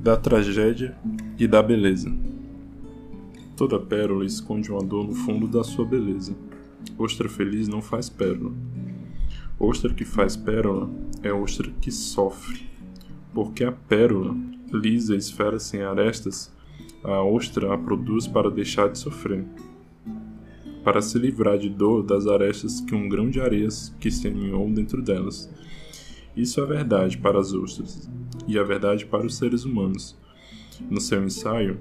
da tragédia e da beleza. Toda pérola esconde uma dor no fundo da sua beleza. Ostra feliz não faz pérola. Ostra que faz pérola é ostra que sofre. Porque a pérola, lisa esfera sem arestas, a ostra a produz para deixar de sofrer. Para se livrar de dor das arestas que um grão de areias que se aninhou dentro delas. Isso é verdade para as ostras e a verdade para os seres humanos. No seu ensaio,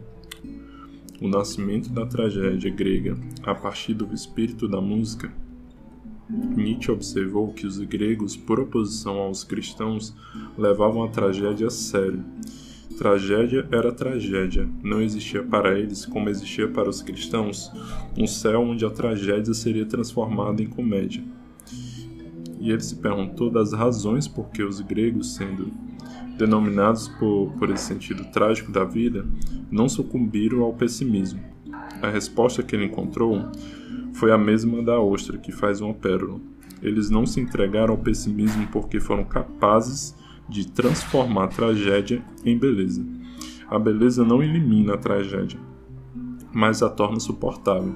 O Nascimento da Tragédia Grega a partir do espírito da música, Nietzsche observou que os gregos, por oposição aos cristãos, levavam a tragédia a sério. Tragédia era tragédia, não existia para eles, como existia para os cristãos, um céu onde a tragédia seria transformada em comédia. E ele se perguntou das razões por que os gregos, sendo denominados por, por esse sentido trágico da vida, não sucumbiram ao pessimismo. A resposta que ele encontrou foi a mesma da ostra que faz uma pérola. Eles não se entregaram ao pessimismo porque foram capazes de transformar a tragédia em beleza. A beleza não elimina a tragédia, mas a torna suportável.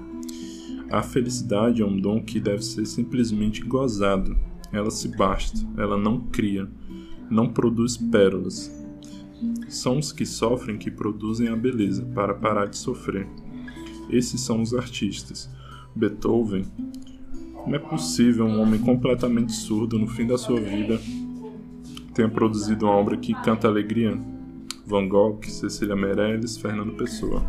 A felicidade é um dom que deve ser simplesmente gozado. Ela se basta, ela não cria, não produz pérolas. São os que sofrem que produzem a beleza para parar de sofrer. Esses são os artistas. Beethoven. Como é possível um homem completamente surdo no fim da sua vida tenha produzido uma obra que canta alegria? Van Gogh, Cecília Meirelles, Fernando Pessoa.